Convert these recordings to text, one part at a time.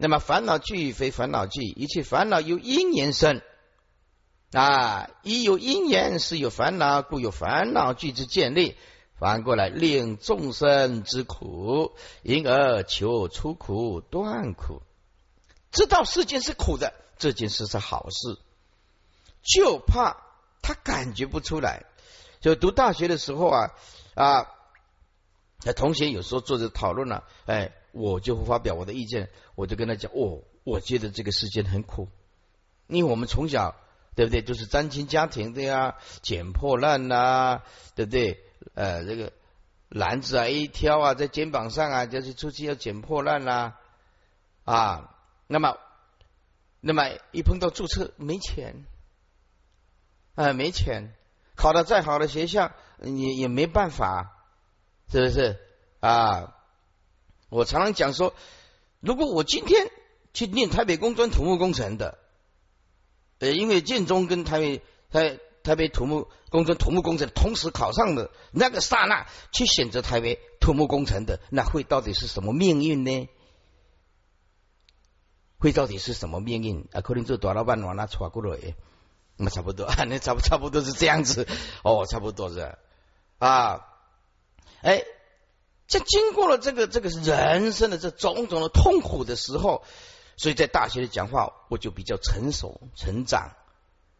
那么烦恼聚非烦恼聚，一切烦恼由因缘生啊，一有因缘是有烦恼，故有烦恼聚之建立。反过来令众生之苦，因而求出苦断苦。知道世间是苦的，这件事是好事，就怕他感觉不出来。就读大学的时候啊啊，那同学有时候坐着讨论了，哎，我就发表我的意见，我就跟他讲，哦，我觉得这个世间很苦，因为我们从小对不对，就是单亲家庭的呀，捡破烂呐，对不对？呃，这个篮子啊一挑啊，在肩膀上啊，就是出去要捡破烂啦啊。那么，那么一碰到注册没钱，啊，没钱，考到再好的学校也也没办法，是不是啊？我常常讲说，如果我今天去念台北工专土木工程的，呃，因为建中跟台北台。台北土木工程、土木工程同时考上的那个刹那，去选择台北土木工程的，那会到底是什么命运呢？会到底是什么命运啊？可能做大老板往那闯过来，那差不多，那差不差不多是这样子哦，差不多是啊。哎，这经过了这个这个人生的这种种的痛苦的时候，所以在大学里讲话，我就比较成熟成长，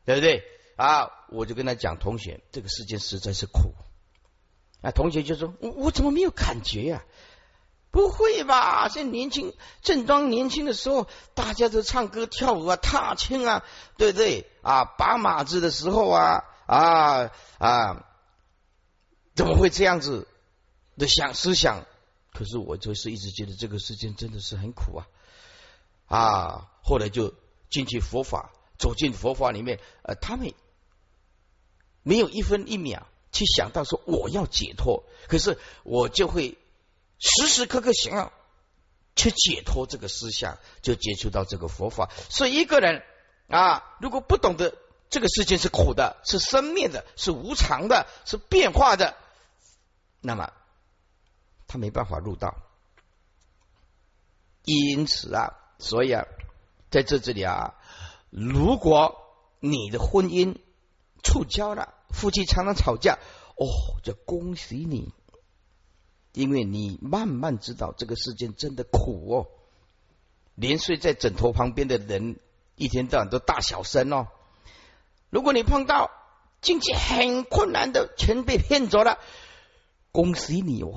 对不对？啊，我就跟他讲，同学，这个世界实在是苦。啊，同学就说，我我怎么没有感觉呀？不会吧？现在年轻正当年轻的时候，大家都唱歌跳舞啊，踏青啊，对不对？啊，拔马子的时候啊，啊啊，怎么会这样子的想思想？可是我就是一直觉得这个世界真的是很苦啊。啊，后来就进去佛法，走进佛法里面，呃，他们。没有一分一秒去想到说我要解脱，可是我就会时时刻刻想要去解脱这个思想，就接触到这个佛法。所以一个人啊，如果不懂得这个世界是苦的，是生灭的，是无常的，是变化的，那么他没办法入道。因此啊，所以啊，在这这里啊，如果你的婚姻触礁了。夫妻常常吵架，哦，就恭喜你，因为你慢慢知道这个世界真的苦哦。连睡在枕头旁边的人，一天到晚都大小声哦。如果你碰到经济很困难的，钱被骗走了，恭喜你哦，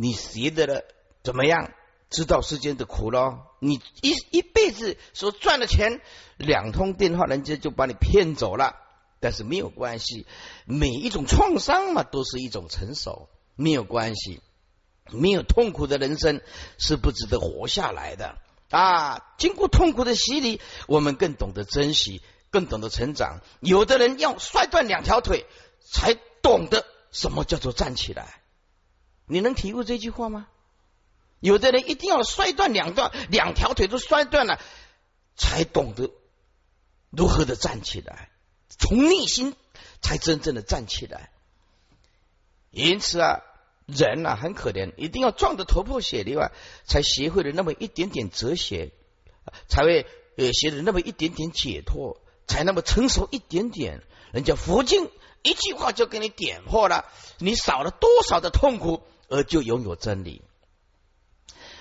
你学的了怎么样？知道世间的苦了。你一一辈子所赚的钱，两通电话，人家就把你骗走了。但是没有关系，每一种创伤嘛，都是一种成熟，没有关系。没有痛苦的人生是不值得活下来的啊！经过痛苦的洗礼，我们更懂得珍惜，更懂得成长。有的人要摔断两条腿，才懂得什么叫做站起来。你能体会这句话吗？有的人一定要摔断两段，两条腿都摔断了，才懂得如何的站起来。从内心才真正的站起来，因此啊，人啊很可怜，一定要撞得头破血流啊，才学会了那么一点点哲学，才会呃学了那么一点点解脱，才那么成熟一点点。人家佛经一句话就给你点破了，你少了多少的痛苦，而就拥有真理。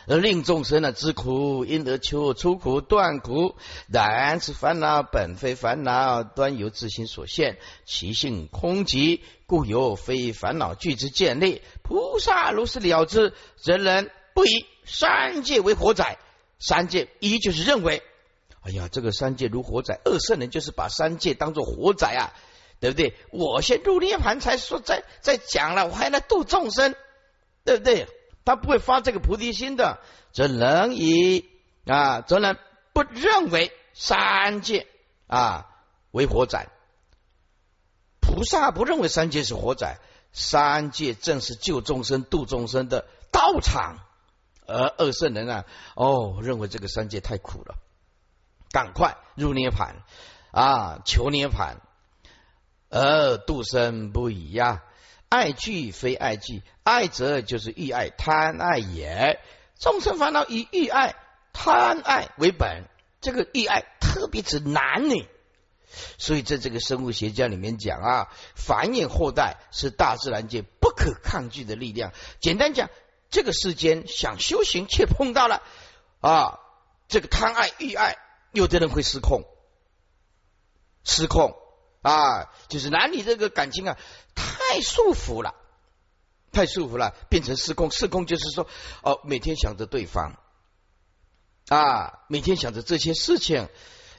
而令众生呢知苦，因而求出苦断苦。然此烦恼本非烦恼，端由自心所现，其性空寂，故有非烦恼具之建立。菩萨如是了之，则人不以三界为火灾。三界一就是认为，哎呀，这个三界如火灾。二圣人就是把三界当做火灾啊，对不对？我先入涅盘才说，在在讲了，我还来度众生，对不对？他不会发这个菩提心的，则能以啊，则能不认为三界啊为火宅。菩萨不认为三界是火宅，三界正是救众生、度众生的道场。而二圣人啊，哦，认为这个三界太苦了，赶快入涅盘啊，求涅盘。而度生不已呀。爱具非爱具，爱则就是欲爱贪爱也。众生烦恼以欲爱贪爱为本，这个欲爱特别指男女。所以在这个生物学家里面讲啊，繁衍后代是大自然界不可抗拒的力量。简单讲，这个世间想修行却碰到了啊，这个贪爱欲爱，有的人会失控，失控啊，就是男女这个感情啊，太束缚了，太束缚了，变成失控。失控就是说，哦，每天想着对方啊，每天想着这些事情。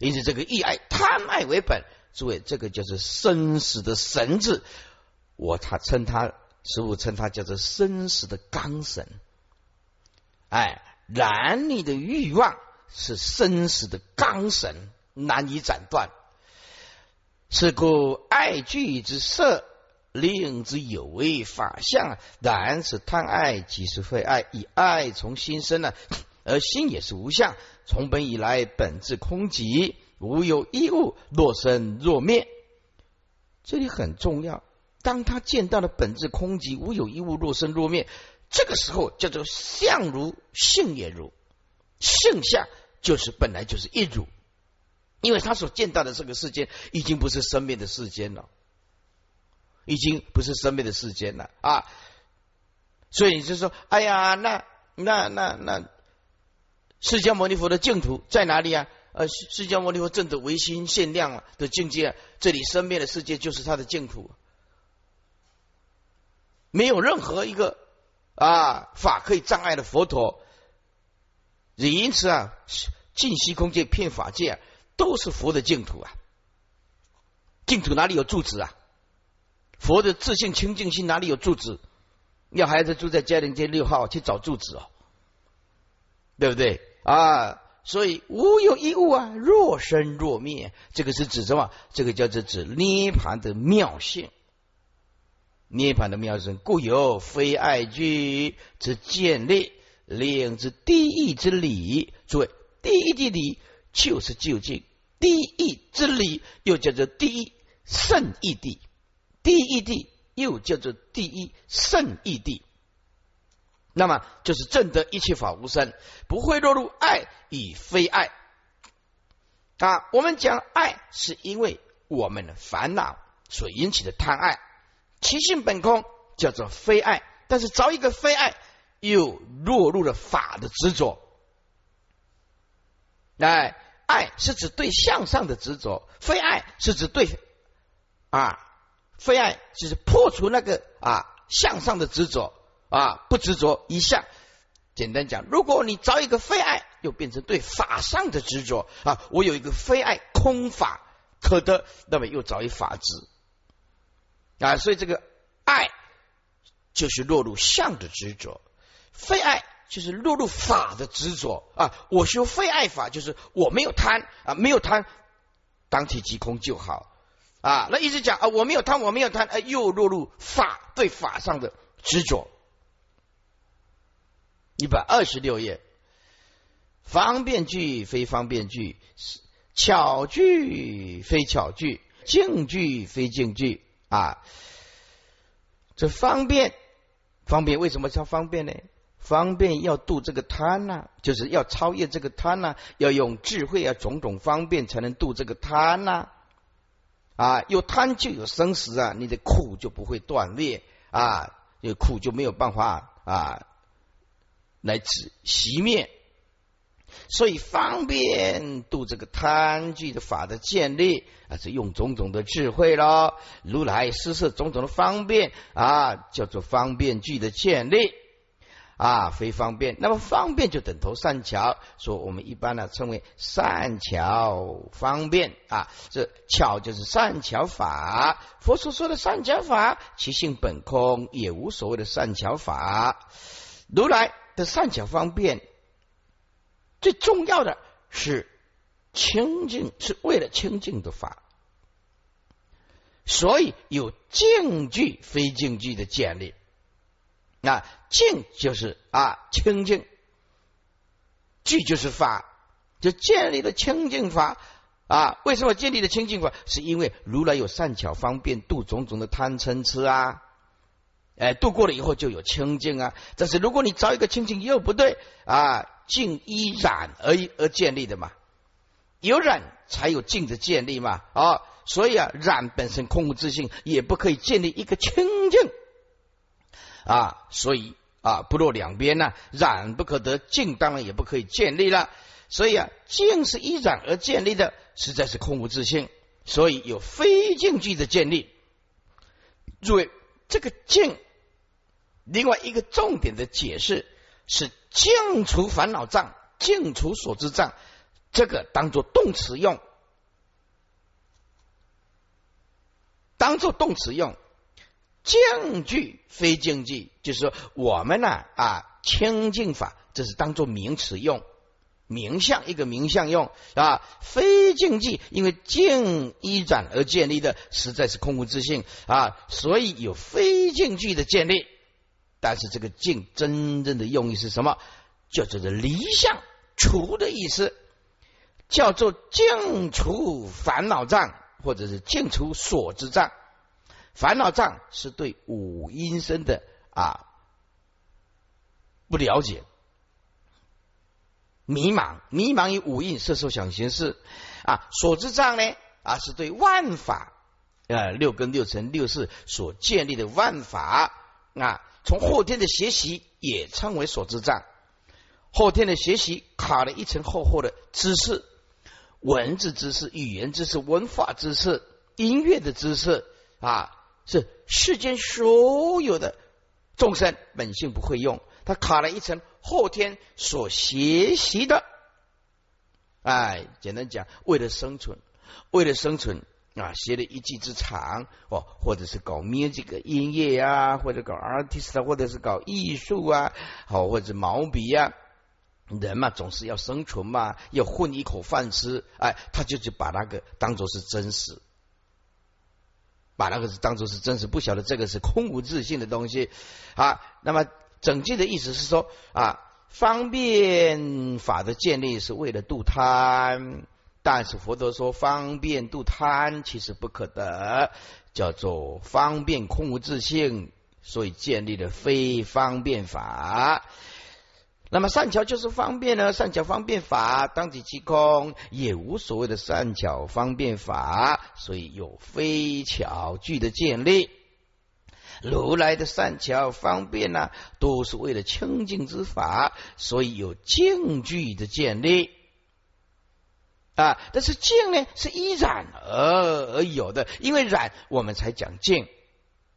因此，这个意爱贪爱为本，诸位，这个就是生死的神字。我他称他，师傅称他叫做生死的纲神。哎，男女的欲望是生死的纲神，难以斩断。是故爱具之色，令之有为法相。然是贪爱即是非爱，以爱从心生呢，而心也是无相。从本以来，本质空寂，无有一物，若生若灭。这里很重要。当他见到了本质空寂，无有一物，若生若灭，这个时候叫做相如性也如，性相就是本来就是一如，因为他所见到的这个世间已经不是生命的世间了，已经不是生命的世间了啊！所以你就说，哎呀，那那那那。释迦牟尼佛的净土在哪里啊？呃，释迦牟尼佛证得唯心限量的境界，这里身边的世界就是他的净土，没有任何一个啊法可以障碍的佛陀。也因此啊，净息空界、骗法界都是佛的净土啊。净土哪里有住址啊？佛的自信清净心哪里有住址？要孩子住在嘉陵街六号去找住址哦，对不对？啊，所以无有一物啊，若生若灭，这个是指什么？这个叫做指涅盘的妙性。涅盘的妙性，故有非爱居之建立，令之第一之理。诸位，第一的理就是究竟，第一之理又叫做第一圣义地，第一地又叫做第一圣义地。那么就是正得一切法无生，不会落入爱与非爱啊。我们讲爱，是因为我们的烦恼所引起的贪爱，其性本空，叫做非爱。但是找一个非爱，又落入了法的执着。哎，爱是指对向上的执着，非爱是指对啊，非爱就是破除那个啊向上的执着。啊，不执着一向。简单讲，如果你找一个非爱，又变成对法上的执着啊。我有一个非爱空法可得，那么又找一法执啊。所以这个爱就是落入相的执着，非爱就是落入法的执着啊。我修非爱法，就是我没有贪啊，没有贪，当体即空就好啊。那一直讲啊，我没有贪，我没有贪，哎，又落入法对法上的执着。一百二十六页，方便句非方便句，巧句非巧句，静句非静句啊。这方便，方便为什么叫方便呢？方便要度这个贪呐，就是要超越这个贪呐，要用智慧啊，种种方便才能度这个贪呐。啊有贪就有生死啊，你的苦就不会断裂啊，有苦就没有办法啊。来止熄灭，所以方便度这个贪具的法的建立啊，是用种种的智慧咯。如来施设种种的方便啊，叫做方便具的建立啊，非方便。那么方便就等同善巧，说我们一般呢称为善巧方便啊，这巧就是善巧法。佛所说的善巧法，其性本空，也无所谓的善巧法。如来。的善巧方便，最重要的是清净，是为了清净的法，所以有净句非净句的建立。那净就是啊清净，句就是法，就建立了清净法啊。为什么建立了清净法？是因为如来有善巧方便度种种的贪嗔痴啊。哎，度过了以后就有清净啊。但是如果你找一个清净又不对啊，静依染而而建立的嘛，有染才有净的建立嘛啊，所以啊，染本身空无自性，也不可以建立一个清净啊，所以啊，不落两边呢，染不可得，净当然也不可以建立了，所以啊，净是依染而建立的，实在是空无自性，所以有非静句的建立。诸位，这个静，另外一个重点的解释是静除烦恼障，静除所知障，这个当做动词用，当做动词用。净句非净句，就是说我们呢啊清净法，这是当做名词用。名相一个名相用啊，非静寂，因为净依转而建立的，实在是空无自性啊，所以有非净句的建立。但是这个净真正的用意是什么？叫做离相除的意思，叫做净除烦恼障，或者是净除所知障。烦恼障是对五阴身的啊不了解。迷茫，迷茫于五蕴色受想行识啊，所知障呢啊，是对万法呃六根六尘六识所建立的万法啊，从后天的学习也称为所知障。后天的学习卡了一层厚厚的知识，文字知识、语言知识、文化知识、音乐的知识啊，是世间所有的众生本性不会用，它卡了一层。后天所学习的，哎，简单讲，为了生存，为了生存啊，学了一技之长哦，或者是搞咩这个音乐啊，或者搞 artist，或者是搞艺术啊，好，或者毛笔啊，人嘛，总是要生存嘛，要混一口饭吃，哎，他就去把那个当做是真实，把那个是当做是真实，不晓得这个是空无自信的东西啊，那么。整句的意思是说啊，方便法的建立是为了度贪，但是佛陀说方便度贪其实不可得，叫做方便空无自性，所以建立了非方便法。那么善巧就是方便呢？善巧方便法当即其空，也无所谓的善巧方便法，所以有非巧具的建立。如来的善巧方便呢，都是为了清净之法，所以有净具的建立啊。但是净呢，是依染而而有的，因为染我们才讲净，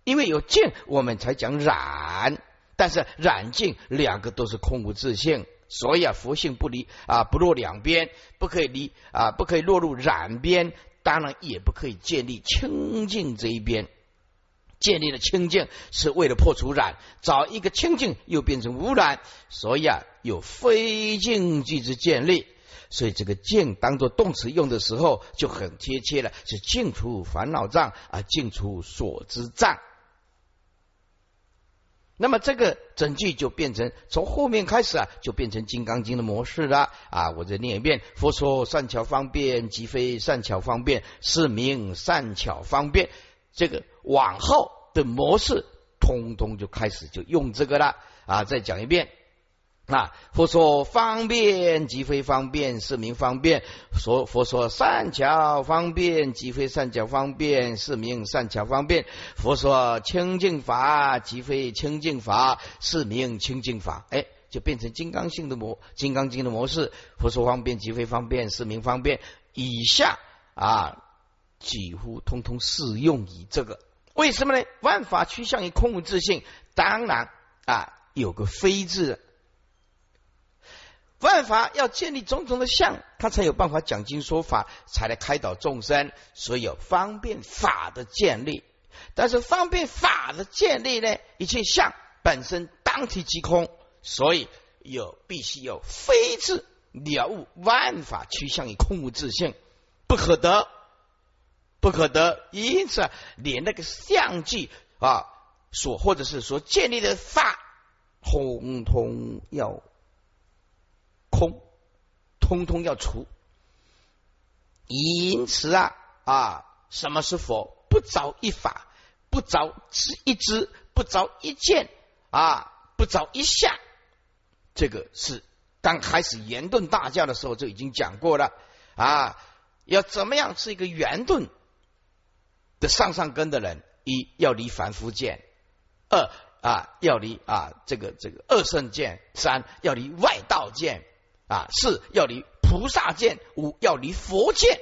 因为有净我们才讲染。但是染净两个都是空无自性，所以啊，佛性不离啊，不落两边，不可以离啊，不可以落入染边，当然也不可以建立清净这一边。建立了清净是为了破除染，找一个清净又变成污染，所以啊有非净即之建立，所以这个净当做动词用的时候就很贴切了，是净除烦恼障啊，净除所知障。那么这个整句就变成从后面开始啊，就变成《金刚经》的模式了啊！我再念一遍：佛说善巧方便，即非善巧方便，是名善巧方便。这个往后的模式，通通就开始就用这个了啊！再讲一遍那！佛说方便即非方便，是名方便；说佛说善巧方便即非善巧方便，是名善巧方便；佛说清净法即非清净法，是名清净法。哎，就变成金刚性的模，金刚经的模式。佛说方便即非方便，是名方便。以下啊。几乎通通适用于这个，为什么呢？万法趋向于空无自性，当然啊，有个非字。万法要建立种种的相，他才有办法讲经说法，才来开导众生。所以有方便法的建立，但是方便法的建立呢，一切相本身当体即空，所以有必须有非字了悟万法趋向于空无自性，不可得。不可得，因此连那个相具啊，所或者是所建立的法，通通要空，通通要除。因此啊啊，什么是佛？不着一法，不着一知，不着一见啊，不着一下，这个是刚开始圆顿大教的时候就已经讲过了啊，要怎么样是一个圆顿的上上根的人？一要离凡夫见，二啊要离啊这个这个二圣见，三要离外道见啊，四要离菩萨见，五要离佛见，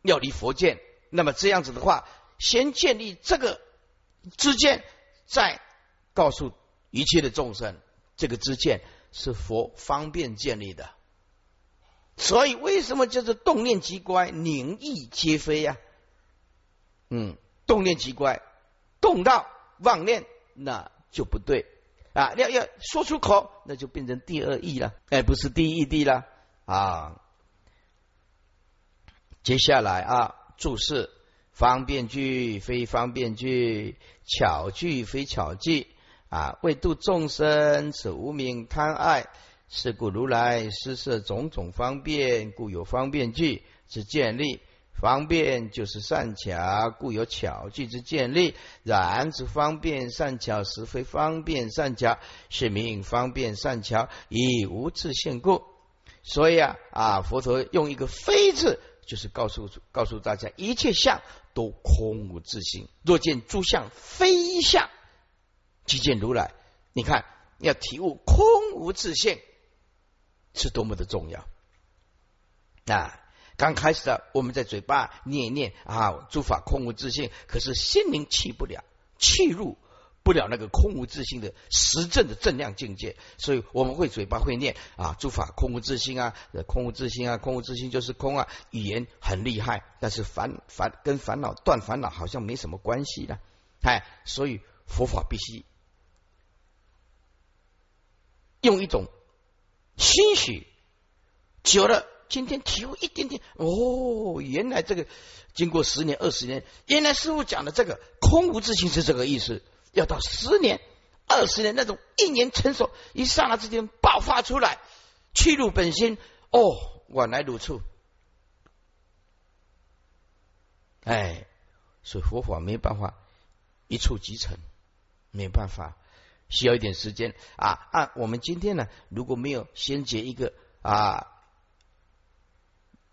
要离佛见。那么这样子的话，先建立这个知见，再告诉一切的众生。这个知见是佛方便建立的，所以为什么叫做动念即乖，宁意皆非呀？嗯，动念即乖，动到妄念那就不对啊！要要说出口，那就变成第二义了，哎，不是第一义了啊！接下来啊，注释方便句非方便句，巧句非巧句。啊，为度众生，此无名贪爱，是故如来施设种种方便，故有方便具之建立。方便就是善巧，故有巧具之建立。然之方便善巧，实非方便善巧，是名方便善巧以无自性故。所以啊啊，佛陀用一个“非”字，就是告诉告诉大家，一切相都空无自性。若见诸相非相。即见如来，你看要体悟空无自性是多么的重要啊！刚开始的我们在嘴巴念一念啊，诸法空无自性，可是心灵去不了，去入不了那个空无自性的实证的正量境界，所以我们会嘴巴会念啊，诸法空无自性啊，空无自性啊，空无自性就是空啊，语言很厉害，但是烦烦跟烦恼断烦恼好像没什么关系的，哎，所以佛法必须。用一种欣喜，久了，今天体悟一点点，哦，原来这个经过十年、二十年，原来师傅讲的这个空无自性是这个意思。要到十年、二十年那种一年成熟，一刹那之间爆发出来，去入本心，哦，往来如初。哎，所以佛法没办法一触即成，没办法。需要一点时间啊！按我们今天呢，如果没有先结一个啊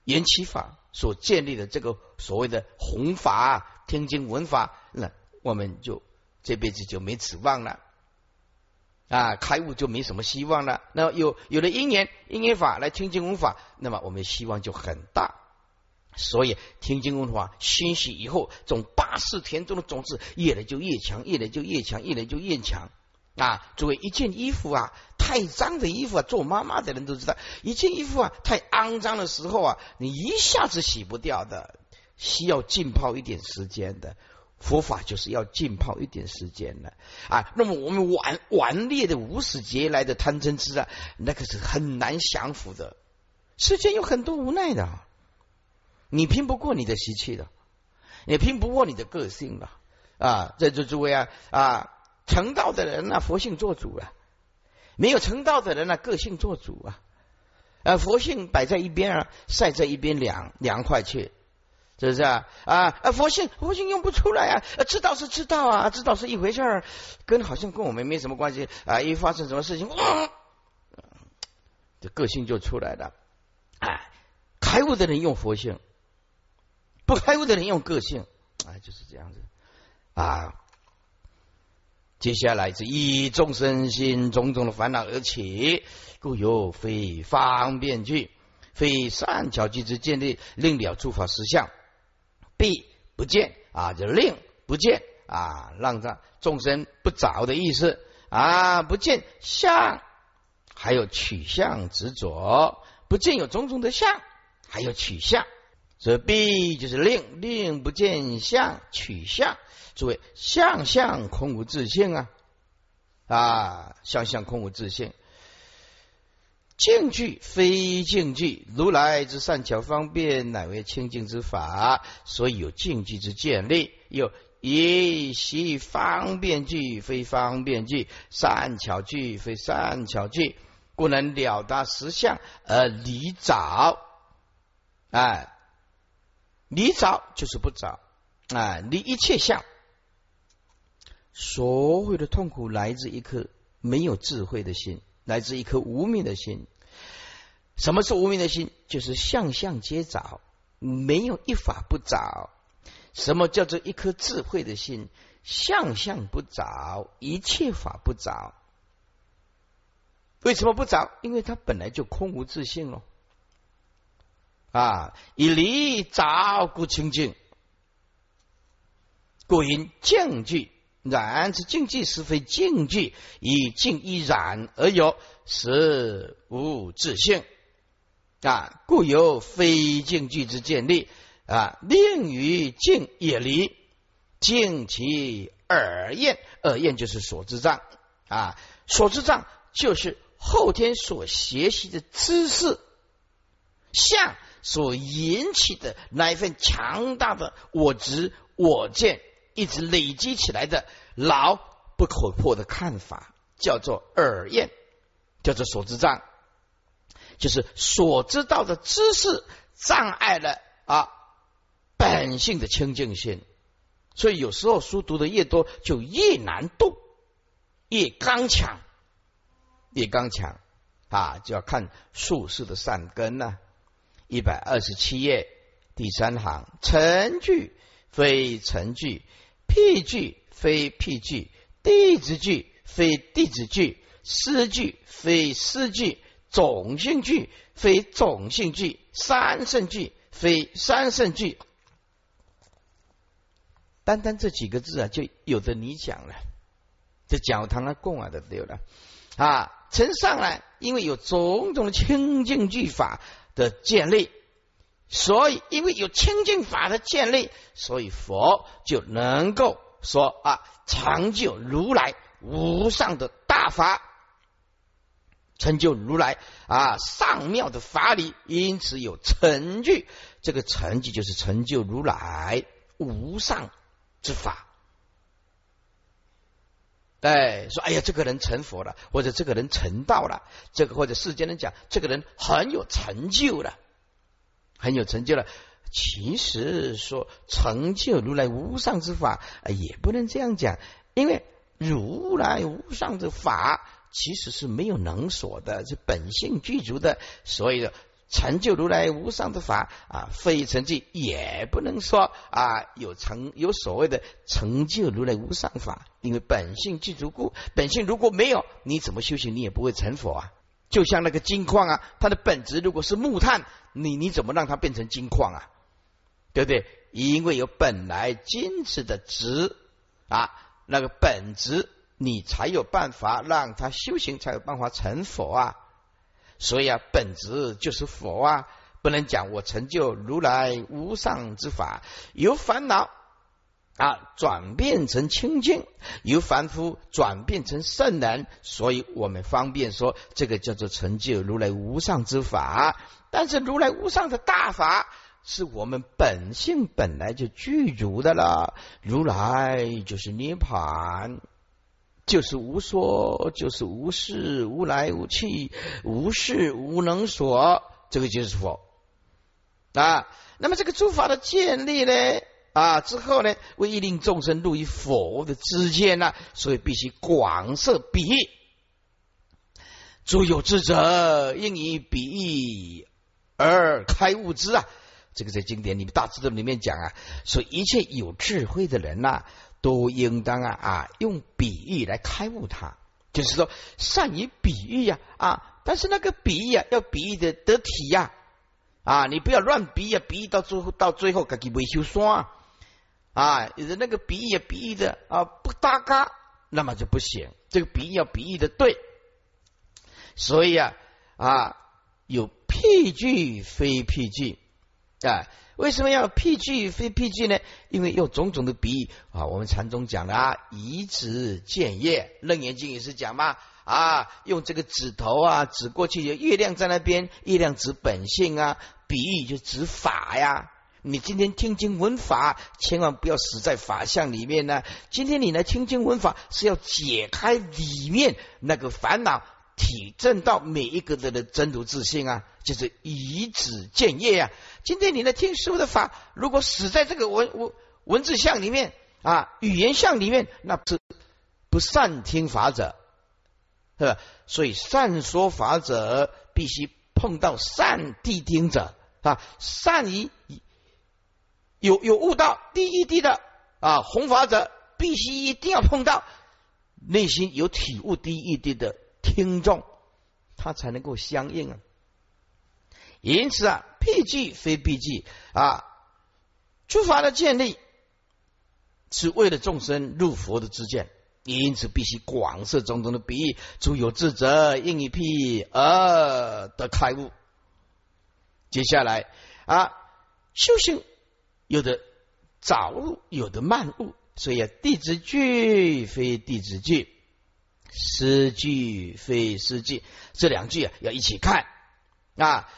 缘起法所建立的这个所谓的弘法、听经闻法，那我们就这辈子就没指望了啊！开悟就没什么希望了。那有有了因缘因缘法来听经闻法，那么我们希望就很大。所以听经闻法熏习以后，种八世田中的种子越来就越强，越来就越强，越来就越强。啊，作为一件衣服啊，太脏的衣服啊，做妈妈的人都知道，一件衣服啊，太肮脏的时候啊，你一下子洗不掉的，需要浸泡一点时间的。佛法就是要浸泡一点时间的啊。那么我们顽顽劣的无始劫来的贪嗔痴啊，那可是很难降服的。世间有很多无奈的，你拼不过你的习气的，也拼不过你的个性的啊。在座诸位啊啊。成道的人呢，佛性做主啊；没有成道的人呢，个性做主啊。呃，佛性摆在一边啊，晒在一边凉凉快去，是不是啊？啊，佛性佛性用不出来啊。知道是知道啊，知道是一回事儿，跟好像跟我们没什么关系啊。一发生什么事情，哇这个性就出来了。哎，开悟的人用佛性，不开悟的人用个性，哎，就是这样子啊。接下来是以众生心种种的烦恼而起，故有非方便句，非善巧句之建立，令了诸法实相，必不见啊，就令不见啊，让他众生不着的意思。啊，不见相，还有取相执着，不见有种种的相，还有取相，所以必就是令令不见相取相。诸位，相相空无自性啊！啊，相相空无自性，净具非净具，如来之善巧方便，乃为清净之法，所以有净具之建立。有以习方便具非方便具，善巧具非善巧具，故能了达实相而离早。哎，离早就是不找啊，离一切相。所有的痛苦来自一颗没有智慧的心，来自一颗无名的心。什么是无名的心？就是相相皆找，没有一法不找。什么叫做一颗智慧的心？相相不找，一切法不找。为什么不找？因为它本来就空无自性喽。啊，以离找故清净，故因净具然之净具实非净具，以净一染而有，实无自性。啊，故有非净具之建立啊，令于净也离，净其耳验，耳验就是所知障。啊，所知障就是后天所学习的知识相所引起的那一份强大的我执我见，一直累积起来的牢不可破的看法，叫做耳验，叫做所知障。就是所知道的知识障碍了啊本性的清净性，所以有时候书读的越多，就越难读，越刚强，越刚强啊！就要看术士的善根呢。一百二十七页第三行：成句非成句，譬句非譬句，弟子句非弟子句，诗句非诗句。种性句非种性句，三圣句非三圣句，单单这几个字啊，就有的你讲了，这讲堂啊供啊的对了。啊，呈上来，因为有种种的清净句法的建立，所以因为有清净法的建立，所以佛就能够说啊，成就如来无上的大法。成就如来啊上妙的法理，因此有成就。这个成就就是成就如来无上之法。哎，说哎呀，这个人成佛了，或者这个人成道了，这个或者世间人讲，这个人很有成就了，很有成就了。其实说成就如来无上之法，也不能这样讲，因为如来无上之法。其实是没有能所的，是本性具足的，所以成就如来无上的法啊，非成就也不能说啊有成有所谓的成就如来无上法，因为本性具足故，本性如果没有，你怎么修行你也不会成佛啊。就像那个金矿啊，它的本质如果是木炭，你你怎么让它变成金矿啊？对不对？因为有本来金子的质啊，那个本质。你才有办法让它修行，才有办法成佛啊！所以啊，本质就是佛啊，不能讲我成就如来无上之法，由烦恼啊转变成清净，由凡夫转变成圣人，所以我们方便说这个叫做成就如来无上之法。但是如来无上的大法，是我们本性本来就具足的了，如来就是涅盘。就是无所，就是无事，无来无去，无事无能所，这个就是佛啊。那么这个诸法的建立呢啊之后呢，为一令众生入于佛的之间呢，所以必须广设比喻。诸有智者应以比喻而开悟之啊。这个在经典里面大智度里面讲啊，说一切有智慧的人呐。都应当啊啊用比喻来开悟它，就是说善于比喻呀啊，但是那个比喻啊要比喻的得体呀啊，你不要乱比啊，比喻到最后到最后自己维修刷啊，有的那个比喻比喻的啊不搭嘎，那么就不行。这个比喻要比喻的对，所以啊啊有譬句非譬句啊。为什么要譬句非譬句呢？因为有种种的比喻啊。我们禅宗讲的啊，以指见月，楞严经也是讲嘛啊，用这个指头啊指过去，就月亮在那边，月亮指本性啊，比喻就指法呀。你今天听经闻法，千万不要死在法相里面呢。今天你来听经闻法，是要解开里面那个烦恼。体证到每一个人的真如自信啊，就是以指见业啊。今天你来听师傅的法，如果死在这个文文文字相里面啊，语言相里面，那是不善听法者是吧？所以善说法者必须碰到善谛听者啊，善于有有悟道第一谛的啊，弘法者必须一定要碰到内心有体悟第一谛的听众，他才能够相应啊。因此啊，辟具非辟具啊，诸法的建立是为了众生入佛的之见。因此，必须广设种种的比喻，诸有智者应以辟而得开悟。接下来啊，修行有的早悟，有的慢悟，所以弟子句非弟子句，诗句非诗句，这两句啊要一起看啊。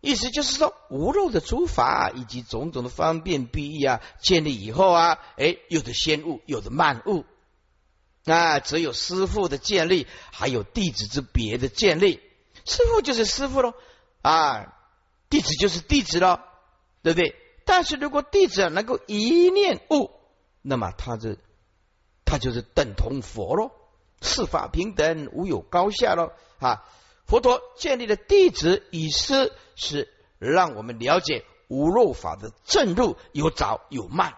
意思就是说，无漏的诸法以及种种的方便比喻啊，建立以后啊，哎，有的先悟，有的慢悟。那只有师傅的建立，还有弟子之别的建立。师傅就是师傅喽，啊，弟子就是弟子喽，对不对？但是如果弟子能够一念悟，那么他是他就是等同佛喽，四法平等，无有高下喽。啊，佛陀建立的弟子与师，是让我们了解无漏法的正路有早有慢。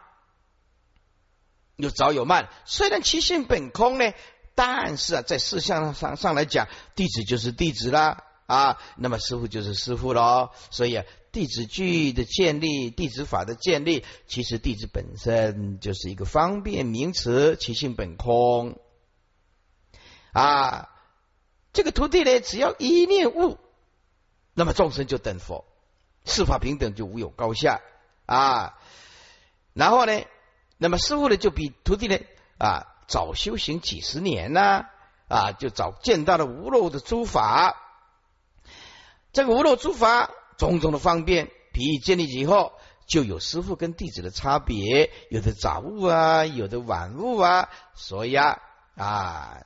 有早有慢，虽然其性本空呢，但是啊，在事项上上来讲，弟子就是弟子啦啊，那么师傅就是师傅喽。所以啊，弟子句的建立，弟子法的建立，其实弟子本身就是一个方便名词，其性本空啊。这个徒弟呢，只要一念悟，那么众生就等佛，四法平等就无有高下啊。然后呢？那么师傅呢，就比徒弟呢啊早修行几十年呢啊，就早见到了无漏的诸法。这个无漏诸法种种的方便，比喻建立以后，就有师傅跟弟子的差别，有的早悟啊，有的晚悟啊。所以啊啊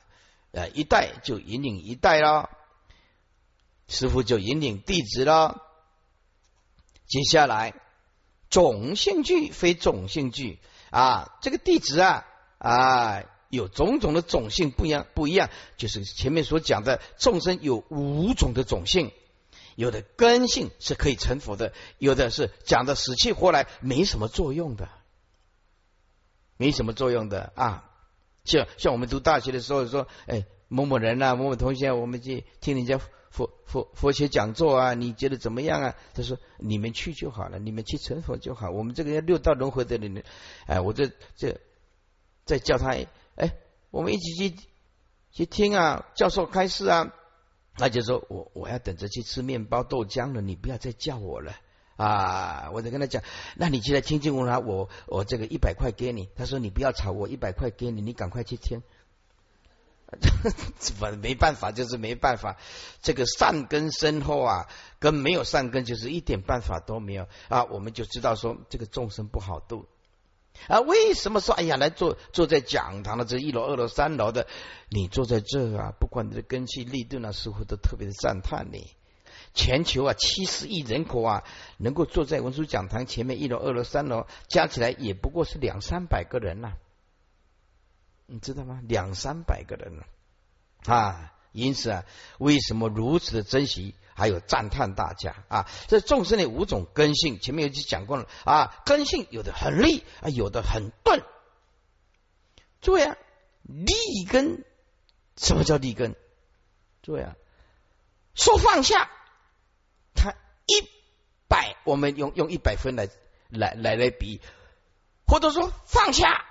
呃一代就引领一代咯，师傅就引领弟子咯。接下来种性具非种性具。啊，这个弟子啊啊，有种种的种性不一样，不一样，就是前面所讲的众生有五种的种性，有的根性是可以成佛的，有的是讲的死去活来没什么作用的，没什么作用的啊。像像我们读大学的时候说，哎，某某人啊，某某同学，我们去听人家。佛佛佛学讲座啊，你觉得怎么样啊？他说：“你们去就好了，你们去成佛就好。我们这个要六道轮回的人，哎，我这这再叫他，哎，我们一起去去听啊，教授开示啊。他就说我我要等着去吃面包豆浆了，你不要再叫我了啊！我就跟他讲，那你现在听经文了，我我这个一百块给你。他说你不要吵，我一百块给你，你赶快去听。”这没办法？就是没办法。这个善根深厚啊，跟没有善根就是一点办法都没有啊。我们就知道说，这个众生不好度啊。为什么说哎呀，来坐坐在讲堂的这一楼、二楼、三楼的，你坐在这啊，不管你的根气力顿啊，似乎都特别的赞叹你。全球啊，七十亿人口啊，能够坐在文殊讲堂前面一楼、二楼、三楼，加起来也不过是两三百个人呐。你知道吗？两三百个人了啊！因此啊，为什么如此的珍惜，还有赞叹大家啊？这众生的五种根性，前面已经讲过了啊。根性有的很利啊，有的很钝。诸位啊，利根什么叫利根？诸位啊，说放下，他一百，我们用用一百分来来来来比，或者说放下。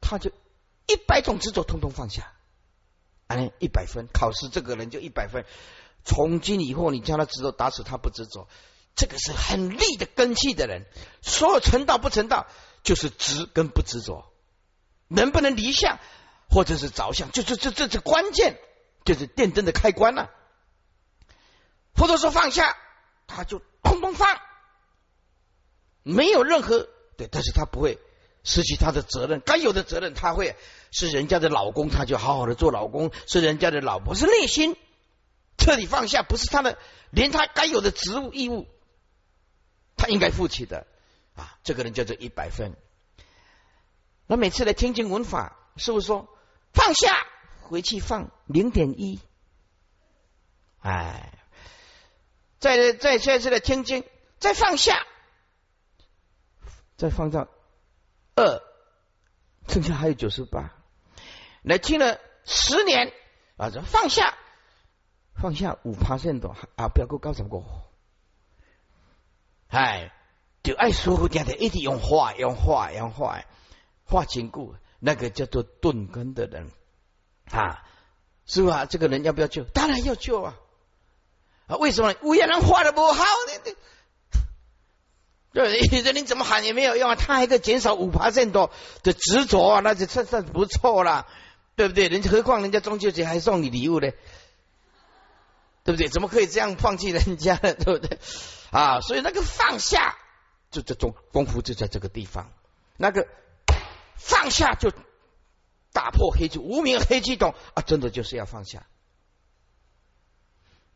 他就一百种执着通通放下，哎，一百分考试这个人就一百分。从今以后，你叫他执着，打死他不执着。这个是很利的根气的人。所有成道不成道，就是执跟不执着，能不能离相或者是着相，就是这这这关键，就是电灯的开关了。或者说放下，他就通通放，没有任何对，但是他不会。失去他的责任，该有的责任他会是人家的老公，他就好好的做老公；是人家的老婆，是内心彻底放下，不是他的，连他该有的职务义务，他应该负起的啊！这个人叫做一百分。那每次来听经闻法，是不是说放下回去放零点一，哎，再再下次的听经，再放下，再放到二，剩下还有九十八。来听了十年啊，这放下，放下五趴线多啊，不要够高什么哎，就爱舒服点的，一直用话，用话，用画，画坚固，那个叫做钝根的人啊，是吧？这个人要不要救？当然要救啊！啊，为什么？乌鸦人画的不好呢？对，这你怎么喊也没有用啊！他还可以减少五趴线多的执着啊，那就算算不错了。对不对？人家何况人家中秋节还送你礼物呢，对不对？怎么可以这样放弃人家呢？对不对？啊，所以那个放下，就这种功夫就在这个地方。那个放下就打破黑气，无名黑气洞啊，真的就是要放下。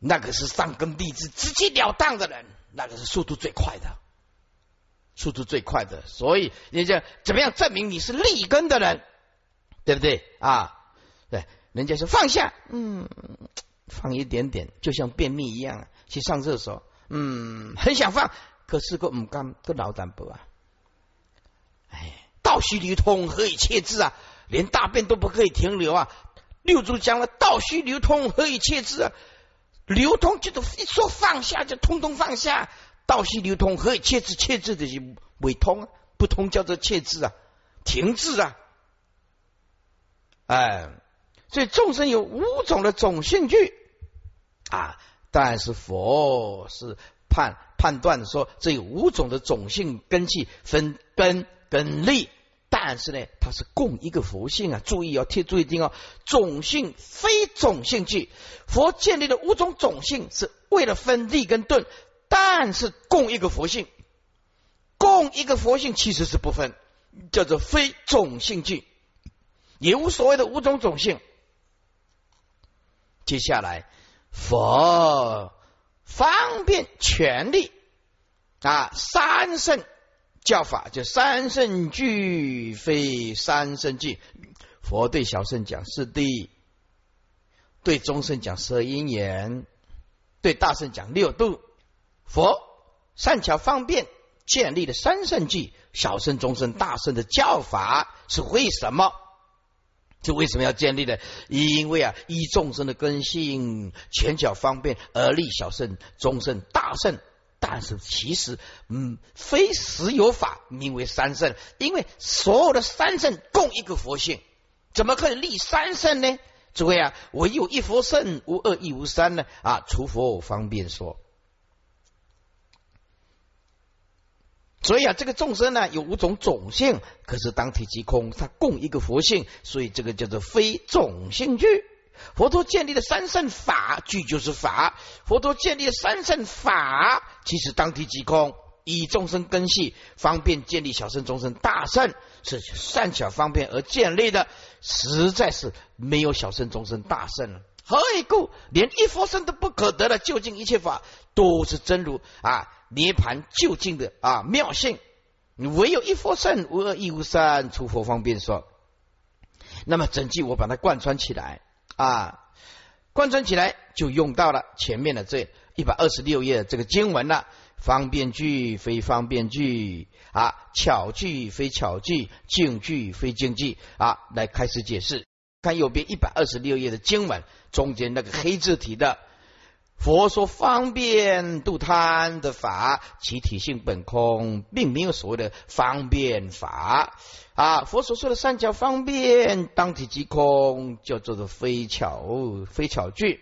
那个是上根立志、直截了当的人，那个是速度最快的，速度最快的。所以人家怎么样证明你是立根的人？对不对啊？对，人家说放下，嗯，放一点点，就像便秘一样，去上厕所，嗯，很想放，可是个唔甘，个老胆不啊？哎，道虚流通，何以切治啊？连大便都不可以停留啊！六祖讲了，道虚流通，何以切治啊？流通就是一说放下，就通通放下。道虚流通，何以切字？切字的是未通啊，不通叫做切字啊，停滞啊。哎，所以众生有五种的种性具啊，但是佛是判判断说这有五种的种性根气分根跟力，但是呢，它是共一个佛性啊。注意要贴注意听哦，种性非种性具，佛建立的五种种性是为了分利跟顿，但是共一个佛性，共一个佛性其实是不分，叫做非种性具。也无所谓的五种种性。接下来，佛方便权力啊，三圣教法就三圣具，非三圣具。佛对小圣讲是地，对中圣讲十二因缘，对大圣讲六度。佛善巧方便建立的三圣具，小圣、中圣、大圣的教法是为什么？这为什么要建立呢？因为啊，依众生的根性，前脚方便而立小圣、中圣、大圣。但是其实，嗯，非实有法名为三圣，因为所有的三圣共一个佛性，怎么可以立三圣呢？诸位啊，唯有一佛圣，无二亦无三呢？啊，除佛方便说。所以啊，这个众生呢有五种种性，可是当体即空，它共一个佛性，所以这个叫做非种性具。佛陀建立的三圣法具就是法，佛陀建立的三圣法其实当体即空，以众生根系方便建立小圣、中圣、大圣，是善巧方便而建立的，实在是没有小圣、中圣、大圣了。何以故？连一佛圣都不可得的究竟一切法，都是真如啊！涅盘究竟的啊妙性，唯有一佛圣，无二亦无三，出佛方便说。那么整句我把它贯穿起来啊，贯穿起来就用到了前面的这一百二十六页这个经文了。方便句非方便句啊，巧句非巧句，静句非静句啊，来开始解释。看右边一百二十六页的经文，中间那个黑字体的。佛说方便度贪的法，其体性本空，并没有所谓的方便法啊。佛所说的三巧方便，当体即空，叫做的非巧非巧句。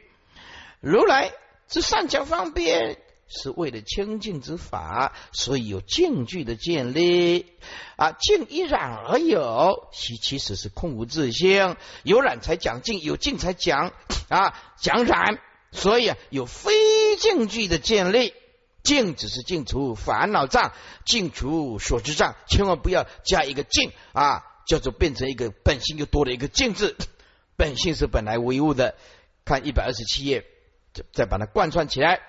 如来之三巧方便，是为了清净之法，所以有净句的建立啊。净一染而有，其其实是空无自性，有染才讲净，有净才讲啊讲染。所以啊，有非净句的建立，净只是净除烦恼障，净除所知障，千万不要加一个净啊，叫做变成一个本性又多了一个净字。本性是本来无物的。看一百二十七页，再把它贯穿起来。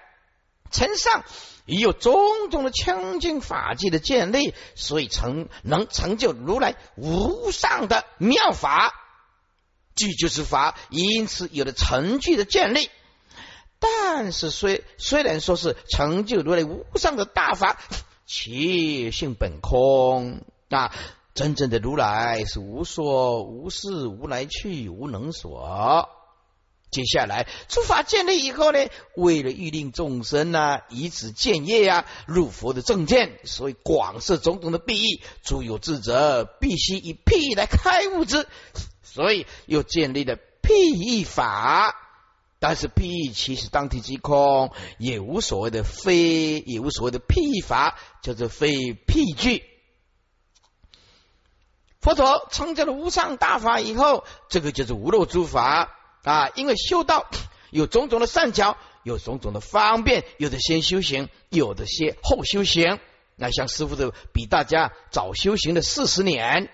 尘上已有种种的清净法界的建立，所以成能成就如来无上的妙法。具就是法，因此有了成具的建立。但是虽虽然说是成就如来无上的大法，其性本空啊。真正的如来是无所无事无来去无能所。接下来诸法建立以后呢，为了欲令众生啊以此建业啊入佛的正见，所以广设种种的弊义。诸有智者必须以辟来开悟之，所以又建立了辟义法。但是辟义其实当体即空，也无所谓的非，也无所谓的辟法，叫做非辟句。佛陀成就了无上大法以后，这个就是无漏诸法啊。因为修道有种种的善巧，有种种的方便，有的先修行，有的先后修行。那像师傅的比大家早修行了四十年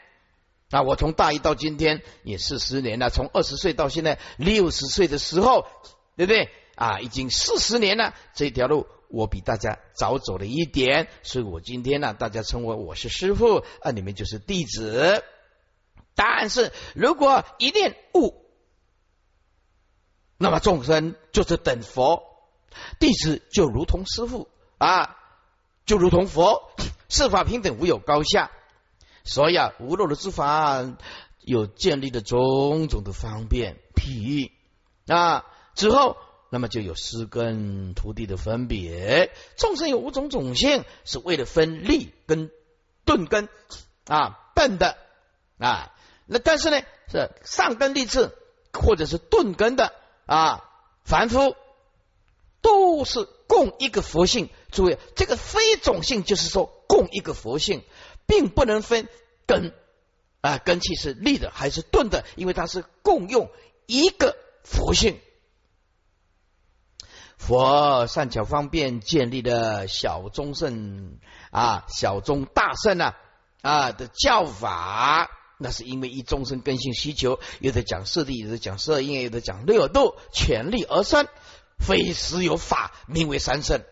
啊，我从大一到今天也四十年了，从二十岁到现在六十岁的时候，对不对啊？已经四十年了，这条路。我比大家早走了一点，所以我今天呢，大家称为我是师傅啊，你们就是弟子。但是如果一念悟，那么众生就是等佛，弟子就如同师傅啊，就如同佛，四法平等，无有高下。所以啊，无漏的之法有建立的种种的方便譬喻啊之后。那么就有师根徒弟的分别，众生有五种种性，是为了分立跟钝根啊，笨的啊。那但是呢，是上根立志或者是钝根的啊，凡夫都是共一个佛性。注意，这个非种性就是说共一个佛性，并不能分根啊，根气是立的还是钝的，因为它是共用一个佛性。佛善巧方便建立的小中圣啊，小中大圣啊啊的教法，那是因为一众生根性需求，有的讲四谛，有的讲十二因，有的讲六度，全力而生，非实有法名为三圣。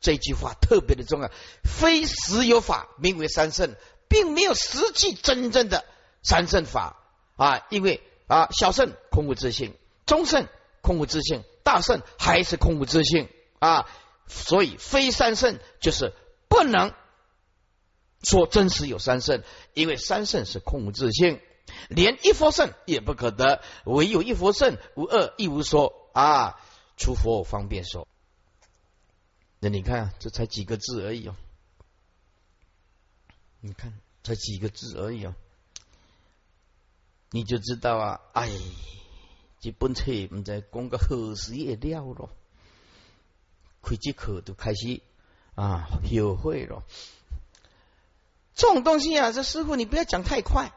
这句话特别的重要，非实有法名为三圣，并没有实际真正的三圣法。啊，因为啊小圣空无自性，中圣空无自性。大圣还是空无自性。啊，所以非三圣就是不能说真实有三圣，因为三圣是空无自性，连一佛圣也不可得，唯有一佛圣，无二亦无说啊，出佛方便说。那你看，这才几个字而已哦，你看才几个字而已哦，你就知道啊，哎。这本册唔知讲个何时也了咯，开这课都开始啊学会了。这种东西啊，这师傅你不要讲太快。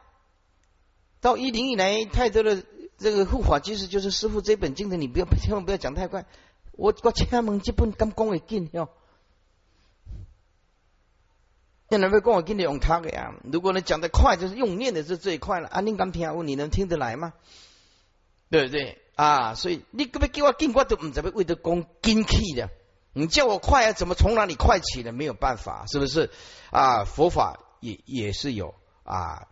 到一零以来，太多的这个护法其实就是师傅这本经的，你不要千万不要讲太快。我我请问这本敢讲会紧哟？你能不能跟我跟你用他的呀？如果你讲的快，就是用念的是最快了。啊，你敢听我，你能听得来吗？对不对啊？所以你可不给我紧，我都唔知要为了讲紧气的。你叫我快啊，怎么从哪里快起呢？没有办法，是不是啊？佛法也也是有啊，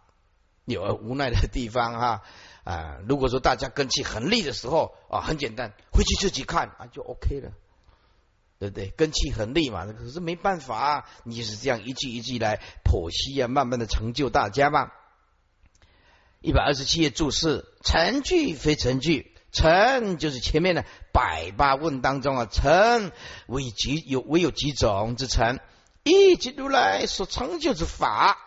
有无奈的地方哈啊。啊如果说大家根气很利的时候啊，很简单，回去自己看啊，就 OK 了，对不对？根气很利嘛，可是没办法，你就是这样一句一句来剖析啊，慢慢的成就大家嘛。一百二十七页注释：成句非成句，成就是前面的百八问当中啊，成为几有唯有几种之成，一即如来所成就之法，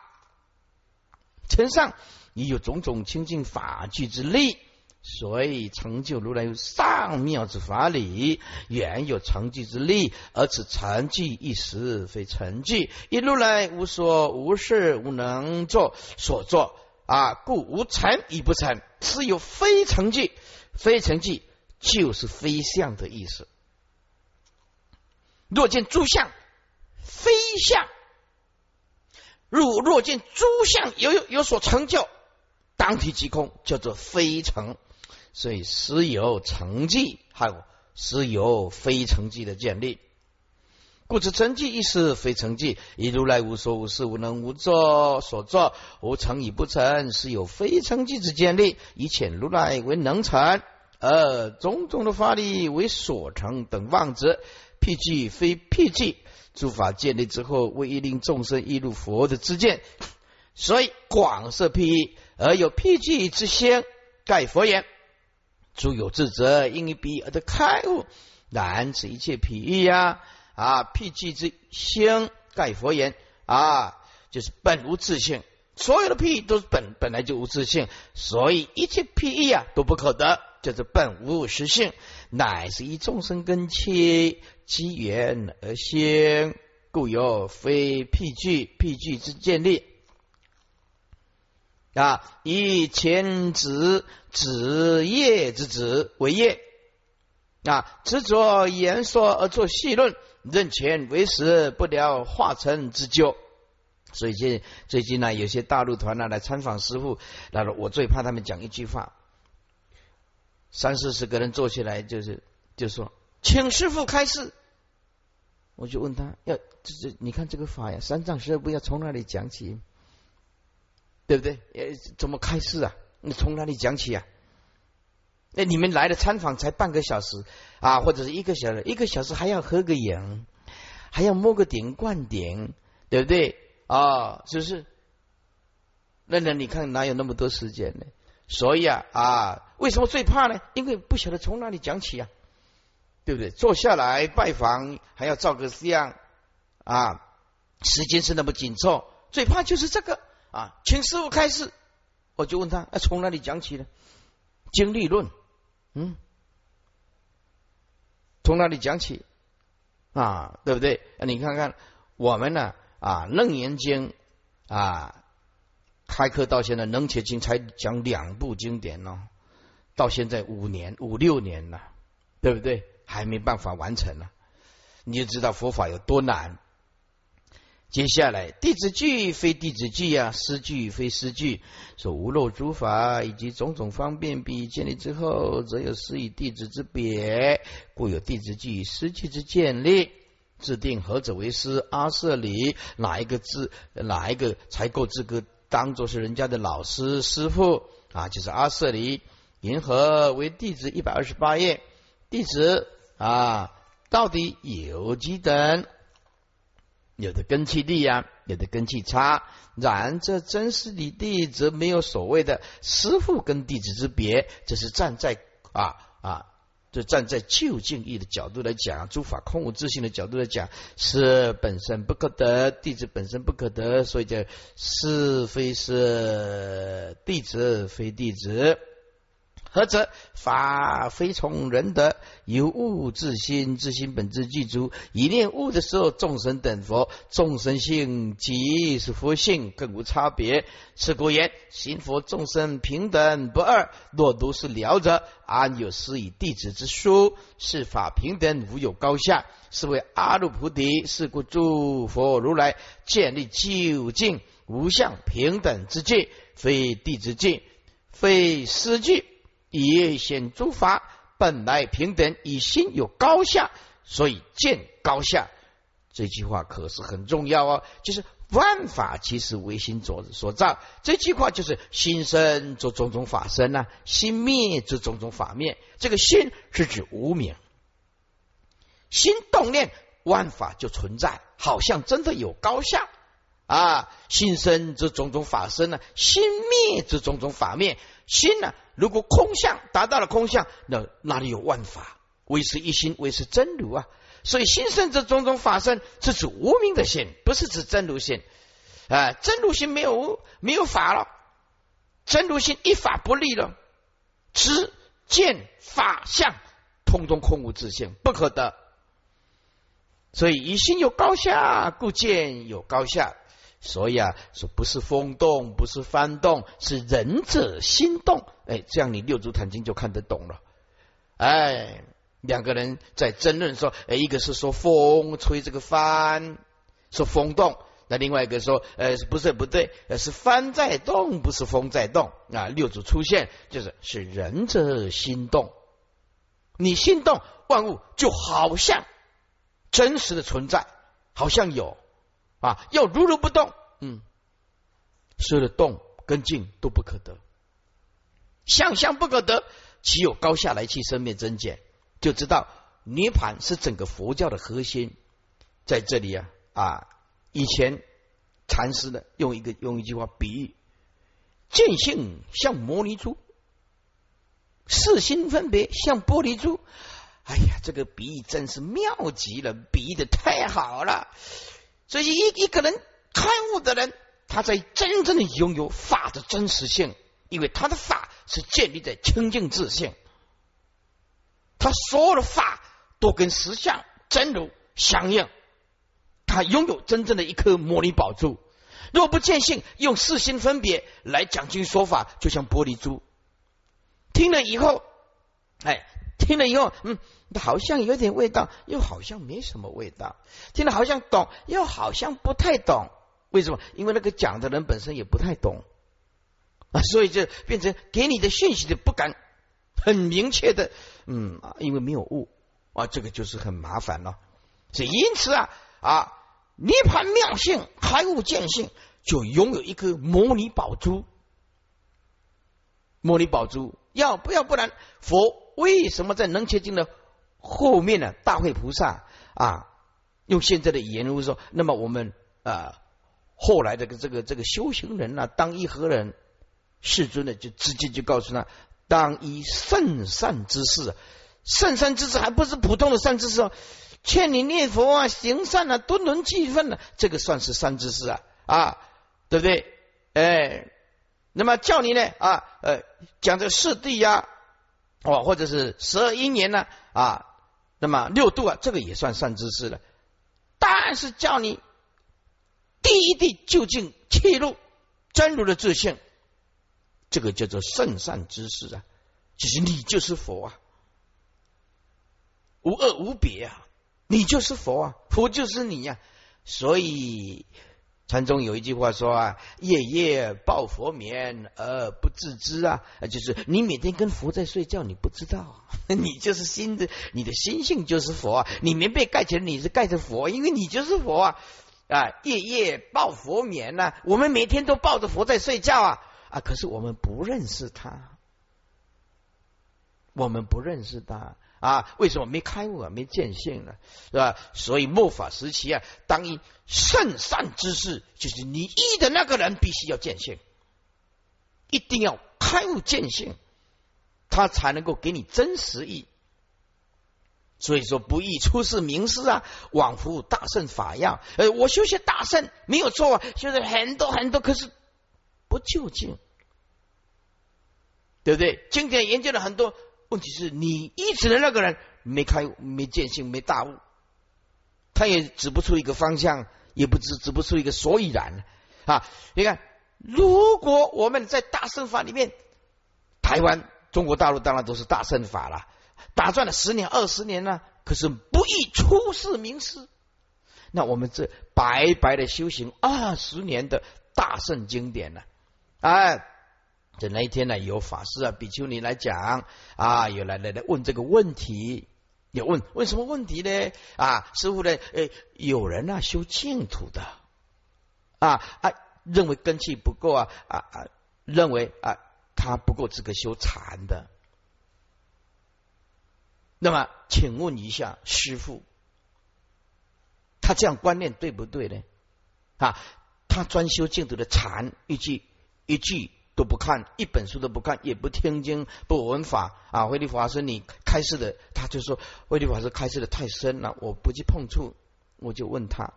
成上已有种种清净法具之力，所以成就如来上妙之法理，原有成具之力，而此成具一时非成具，一如来无所无事无能作所作。啊，故无成亦不成，是有非成句，非成句就是非相的意思。若见诸相非相，如若见诸相有有所成就，当体即空，叫做非成。所以实有成绩，还有实有非成绩的建立。故知成绩亦是非成绩，以如来无所无事无能无作所作，无成与不成，是有非成绩之建立。以遣如来为能成，而种种的法力为所成等妄之，辟迹非辟迹，诸法建立之后，为一令众生依入佛的知见，所以广设辟易，而有辟迹之先，盖佛言：诸有智者，应以彼而得开悟。然此一切辟易呀。啊，辟迹之先盖佛言啊，就是本无自性，所有的辟都是本本来就无自性，所以一切辟易啊都不可得，就是本无实性，乃是以众生根器机缘而兴，故有非辟具辟具之建立啊，以前子子业之子为业啊，执着言说而作细论。认钱为实，不了化成之咎。所以，现最近呢，有些大陆团呢来参访师傅，那我最怕他们讲一句话：三四十个人坐起来，就是就说，请师傅开示。我就问他，要这这，你看这个法呀，三藏十二部要从哪里讲起？对不对？呃，怎么开示啊？你从哪里讲起啊？那你们来的参访才半个小时啊，或者是一个小时，一个小时还要合个影，还要摸个顶灌顶，对不对啊？是不是？那那你看哪有那么多时间呢？所以啊啊，为什么最怕呢？因为不晓得从哪里讲起啊，对不对？坐下来拜访还要照个相啊，时间是那么紧凑，最怕就是这个啊，请师傅开示，我就问他，啊，从哪里讲起呢？经历论。嗯，从哪里讲起啊？对不对？你看看我们呢啊，《楞严经》啊，开课到现在，《楞伽经》才讲两部经典呢，到现在五年五六年了，对不对？还没办法完成呢，你就知道佛法有多难。接下来，弟子句非弟子句啊，诗句非诗句，说无漏诸法以及种种方便，必建立之后，则有施以弟子之别，故有弟子句、诗句之建立。制定何者为师？阿舍里哪一个字，哪一个才够资格当做是人家的老师师傅啊？就是阿舍里。银河为弟子一百二十八页，弟子啊，到底有几等？有的根气利啊，有的根气差。然这真实理地，则没有所谓的师傅跟弟子之别。这是站在啊啊，这站在究竟义的角度来讲，诸法空无自性的角度来讲，是本身不可得，弟子本身不可得，所以叫是非是弟子非弟子。何则？法非从人得，由物自心，自心本自具足。以念物的时候，众生等佛，众生性即是佛性，更无差别。是故言心佛众生平等不二。若读是了者，安有施以弟子之书？是法平等，无有高下。是为阿耨菩提。是故诸佛如来建立究竟无相平等之境，非弟子境，非师境。也显诸法本来平等，以心有高下，所以见高下。这句话可是很重要哦，就是万法其实为心所所造。这句话就是心生则种种法生呐，心灭则种种法灭。这个心是指无名，心动念万法就存在，好像真的有高下啊。心生则种种法生呢，心灭则种种法灭。心呢？如果空相达到了空相，那哪里有万法？唯是一心，唯是真如啊！所以心生这种种法生，是指无名的心，不是指真如心。啊，真如心没有没有法了，真如心一法不立了，知见法相，通通空无自性，不可得。所以以心有高下，故见有高下。所以啊，说不是风动，不是幡动，是仁者心动。哎，这样你六祖坛经就看得懂了。哎，两个人在争论说，哎，一个是说风吹这个帆，说风动；那另外一个说，呃，不是不对，是帆在动，不是风在动。啊，六祖出现就是是仁者心动，你心动，万物就好像真实的存在。好像有啊，要如如不动，嗯，所有的动跟静都不可得，相相不可得，岂有高下来去生灭增减？就知道涅盘是整个佛教的核心，在这里啊啊，以前禅师呢用一个用一句话比喻，见性像摩尼珠，四心分别像玻璃珠。哎呀，这个比喻真是妙极了，比喻的太好了。所以一一个人开悟的人，他在真正的拥有法的真实性，因为他的法是建立在清净自性，他所有的法都跟实相真如相应，他拥有真正的一颗摩尼宝珠。若不见性，用四心分别来讲经说法，就像玻璃珠。听了以后，哎。听了以后，嗯，好像有点味道，又好像没什么味道。听了好像懂，又好像不太懂。为什么？因为那个讲的人本身也不太懂啊，所以就变成给你的讯息的不敢很明确的，嗯，因为没有悟啊，这个就是很麻烦了。所以因此啊啊，涅盘妙性开悟见性，就拥有一颗摩尼宝珠。摩尼宝珠要不要？不然佛。为什么在能切经的后面呢？大会菩萨啊，用现在的语言说，那么我们啊，后来这个这个这个修行人呢，当一何人？世尊呢，就直接就告诉他，当以圣善之事，圣善之事还不是普通的善知识哦，劝你念佛啊，行善啊，敦伦气分啊，这个算是善知识啊啊，对不对？哎，那么叫你呢啊呃，讲这四谛呀。哦，或者是十二因缘呢？啊，那么六度啊，这个也算善知识了。但是叫你第一地究竟切入真如的自性，这个叫做圣善之事啊。其实你就是佛啊，无二无别啊，你就是佛啊，佛就是你呀。所以。禅宗有一句话说啊，夜夜抱佛眠而不自知啊，就是你每天跟佛在睡觉，你不知道，你就是心的，你的心性就是佛啊。你没被盖起来，你是盖着佛，因为你就是佛啊啊！夜夜抱佛眠呐，我们每天都抱着佛在睡觉啊啊！可是我们不认识他，我们不认识他。啊，为什么没开悟啊？没见性呢，是吧？所以末法时期啊，当一圣善之事，就是你一的那个人必须要见性，一定要开悟见性，他才能够给你真实意。所以说，不易出世名师啊，往复大圣法样。呃，我修习大圣没有错啊，修的很多很多，可是不究竟，对不对？经典研究了很多。问题是你一直的那个人没开没见性没大悟，他也指不出一个方向，也不指指不出一个所以然啊！你看，如果我们在大圣法里面，台湾、中国大陆当然都是大圣法了，打转了十年、二十年呢，可是不易出世名师。那我们这白白的修行二十年的大圣经典呢？哎。这那一天呢，有法师啊，比丘尼来讲啊，有来来来问这个问题，有问问什么问题呢？啊，师傅呢？诶，有人啊修净土的啊啊，认为根气不够啊啊啊，认为啊他不够资格修禅的。那么，请问一下师傅，他这样观念对不对呢？啊，他专修净土的禅，一句一句。都不看一本书都不看，也不听经不闻法啊！慧律法师，你开示的，他就说慧律法师开示的太深了，我不去碰触。我就问他，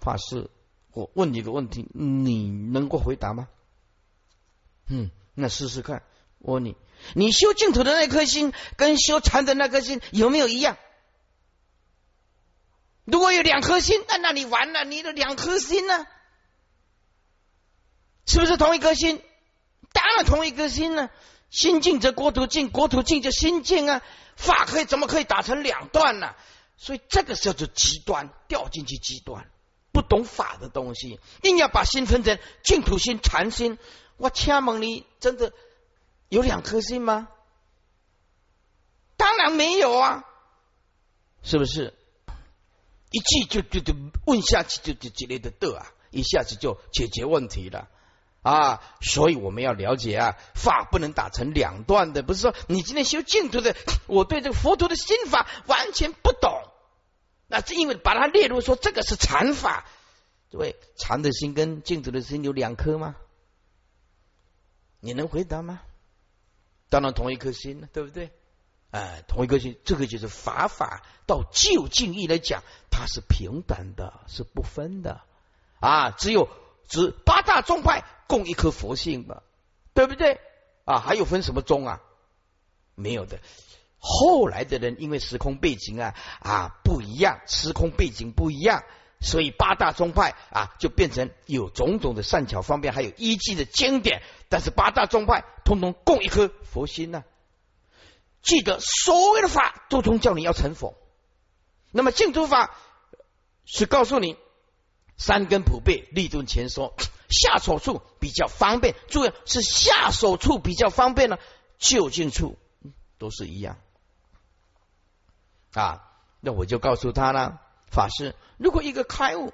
法师，我问你个问题，你能够回答吗？嗯，那试试看。我问你，你修净土的那颗心，跟修禅的那颗心有没有一样？如果有两颗心，那那你完了，你的两颗心呢？是不是同一颗心？当然同一颗心呢。心静则国土静，国土静就心静啊。法可以怎么可以打成两段呢？所以这个叫做极端，掉进去极端，不懂法的东西，硬要把心分成净土心、禅心。我掐蒙你真的有两颗心吗？当然没有啊，是不是？一句就就就问下去就就之类的得啊，一下子就解决问题了啊！所以我们要了解啊，法不能打成两段的，不是说你今天修净土的，我对这个佛陀的心法完全不懂，那是因为把它列入说这个是禅法，对，禅的心跟净土的心有两颗吗？你能回答吗？当然同一颗心对不对？哎，同一颗心，这个就是法法到究竟义来讲，它是平等的，是不分的啊。只有只八大宗派共一颗佛性嘛，对不对？啊，还有分什么宗啊？没有的。后来的人因为时空背景啊啊不一样，时空背景不一样，所以八大宗派啊就变成有种种的善巧方便，还有依据的经典。但是八大宗派通通共一颗佛心呢。记得所有的法都通叫你要成佛，那么净土法是告诉你三根普被，立顿前说，下手处比较方便。注意是下手处比较方便呢，就近处都是一样啊。那我就告诉他了，法师，如果一个开悟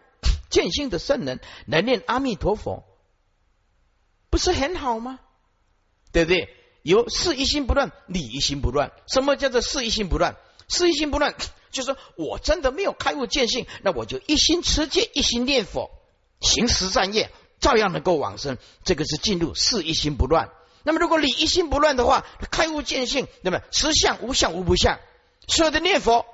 见性的圣人来念阿弥陀佛，不是很好吗？对不对？有事一心不乱，理一心不乱。什么叫做事一心不乱？是一心不乱，就是我真的没有开悟见性，那我就一心持戒，一心念佛，行十善业，照样能够往生。这个是进入是一心不乱。那么如果你一心不乱的话，开悟见性，那么实相无相无不相，所有的念佛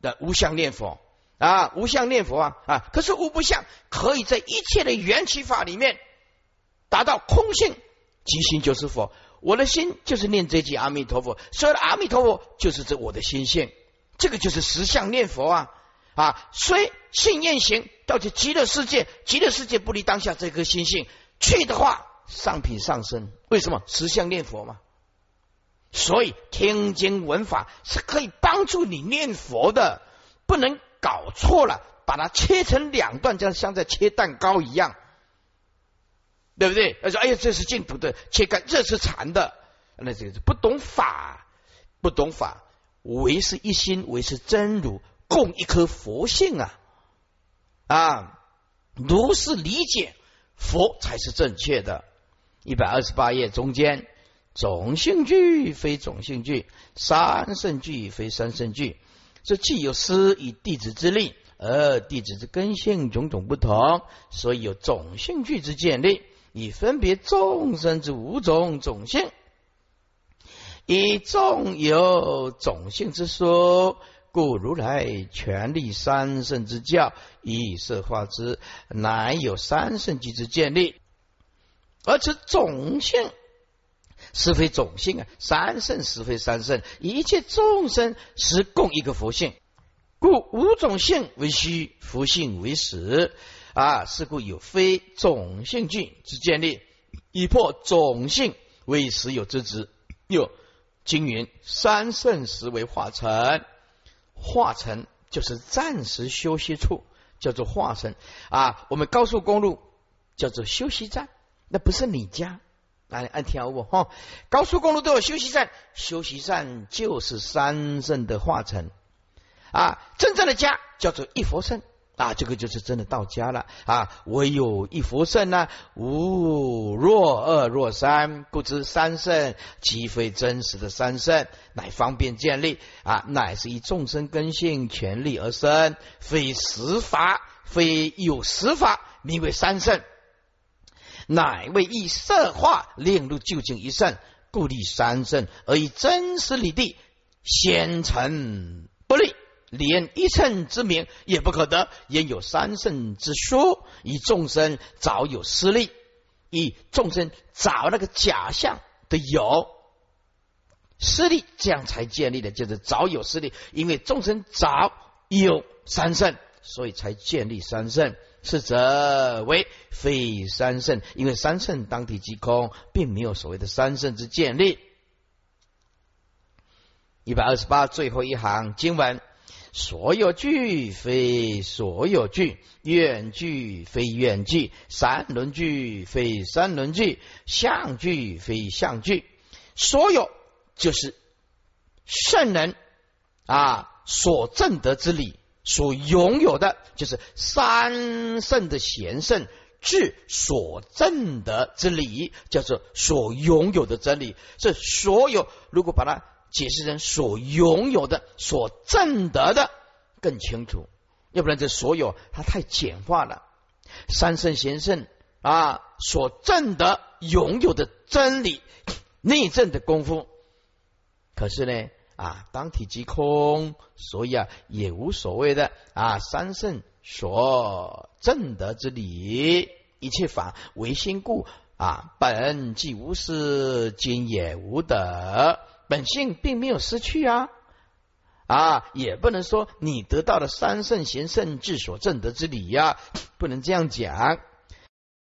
的无相念佛啊，无相念佛啊啊，可是无不相可以在一切的缘起法里面达到空性，即心就是佛。我的心就是念这句阿弥陀佛，所有的阿弥陀佛就是这我的心性，这个就是实相念佛啊啊！虽信念行到这极乐世界，极乐世界不离当下这颗心性去的话，上品上升。为什么实相念佛嘛？所以听经闻法是可以帮助你念佛的，不能搞错了，把它切成两段，像像在切蛋糕一样。对不对？他说：“哎呀，这是净土的切干，这是禅的，那这个是不懂法，不懂法，唯是一心，唯是真如，共一颗佛性啊！啊，如是理解佛才是正确的。一百二十八页中间，种性具非种性具，三圣具非三圣具。这既有师以弟子之力，而弟子之根性种种不同，所以有种性具之建立。”以分别众生之五种种性，以众有种性之说，故如来全力三圣之教，以色化之，乃有三圣机之建立。而此种性是非种性啊，三圣是非三圣，一切众生实共一个佛性，故五种性为虚，佛性为实。啊，是故有非种性具之建立，以破种性为实有之执。又经云三圣时为化成，化成就是暂时休息处，叫做化成。啊，我们高速公路叫做休息站，那不是你家。来按条我哈，高速公路都有休息站，休息站就是三圣的化成。啊，真正的家叫做一佛圣。啊，这个就是真的到家了啊！唯有一佛圣呢，无若二若三，故知三圣即非真实的三圣，乃方便建立啊，乃是以众生根性权力而生，非实法，非有实法，名为三圣，乃为以色化令入究竟一圣，故立三圣而以真实理地，先成不立。连一乘之名也不可得，焉有三圣之说？以众生早有私利，以众生找那个假象的有私利，这样才建立的，就是早有私利。因为众生早有三圣，所以才建立三圣。是则为非三圣，因为三圣当体即空，并没有所谓的三圣之建立。一百二十八最后一行经文。所有句非所有句，远句非远句，三轮句非三轮句，相句非相句。所有就是圣人啊所证得之理，所拥有的，就是三圣的贤圣智所证得之理，叫做所拥有的真理。这所有，如果把它解释成所拥有的、所证得的，更清楚。要不然，这所有它太简化了。三圣贤圣啊，所证得、拥有的真理，内证的功夫。可是呢？啊，当体即空，所以啊，也无所谓的啊。三圣所证得之理，一切法唯心故啊。本既无失，今也无得，本性并没有失去啊啊，也不能说你得到了三圣贤圣智所证得之理呀，不能这样讲。